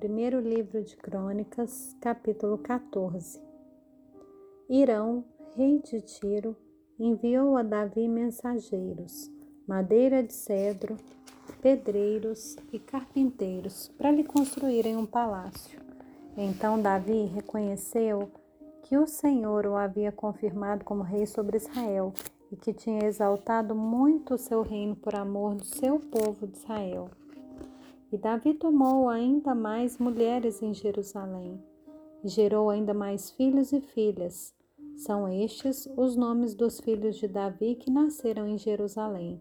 primeiro livro de Crônicas, capítulo 14. Irão, rei de Tiro, enviou a Davi mensageiros, madeira de cedro, pedreiros e carpinteiros para lhe construírem um palácio. Então Davi reconheceu que o Senhor o havia confirmado como rei sobre Israel e que tinha exaltado muito o seu reino por amor do seu povo de Israel. E Davi tomou ainda mais mulheres em Jerusalém, e gerou ainda mais filhos e filhas. São estes os nomes dos filhos de Davi que nasceram em Jerusalém: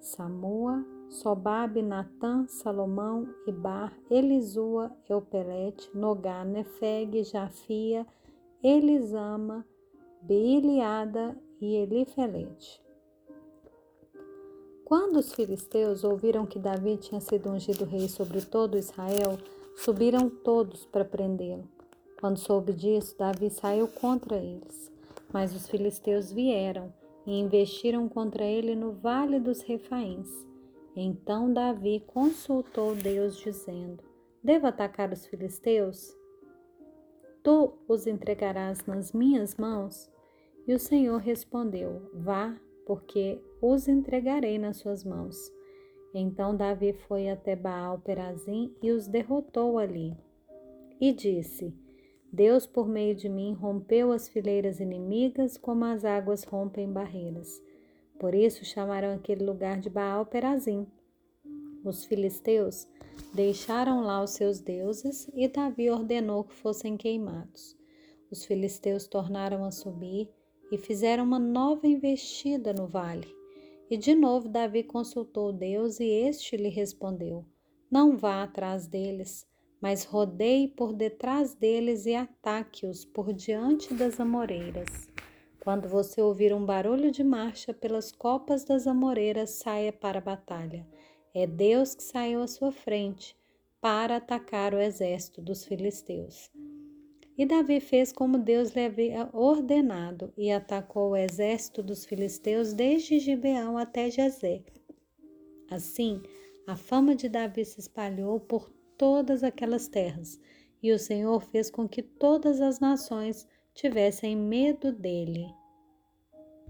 Samua, Sobabe, Natã, Salomão, Ibar, Elisua, Eupelete, Nogá, Nefeg, Jafia, Elisama, Beiliada e Elifelete. Quando os filisteus ouviram que Davi tinha sido ungido rei sobre todo Israel, subiram todos para prendê-lo. Quando soube disso, Davi saiu contra eles. Mas os filisteus vieram e investiram contra ele no vale dos Refaíns. Então Davi consultou Deus, dizendo: Devo atacar os filisteus? Tu os entregarás nas minhas mãos? E o Senhor respondeu: Vá, porque os entregarei nas suas mãos. Então Davi foi até Baal Perazim e os derrotou ali. E disse: Deus, por meio de mim, rompeu as fileiras inimigas como as águas rompem barreiras. Por isso chamaram aquele lugar de Baal Perazim. Os filisteus deixaram lá os seus deuses e Davi ordenou que fossem queimados. Os filisteus tornaram a subir e fizeram uma nova investida no vale. E de novo Davi consultou Deus e este lhe respondeu: Não vá atrás deles, mas rodeie por detrás deles e ataque-os por diante das amoreiras. Quando você ouvir um barulho de marcha pelas copas das amoreiras, saia para a batalha. É Deus que saiu à sua frente para atacar o exército dos filisteus. E Davi fez como Deus lhe havia ordenado e atacou o exército dos filisteus desde Gibeão até Jezé. Assim, a fama de Davi se espalhou por todas aquelas terras, e o Senhor fez com que todas as nações tivessem medo dele.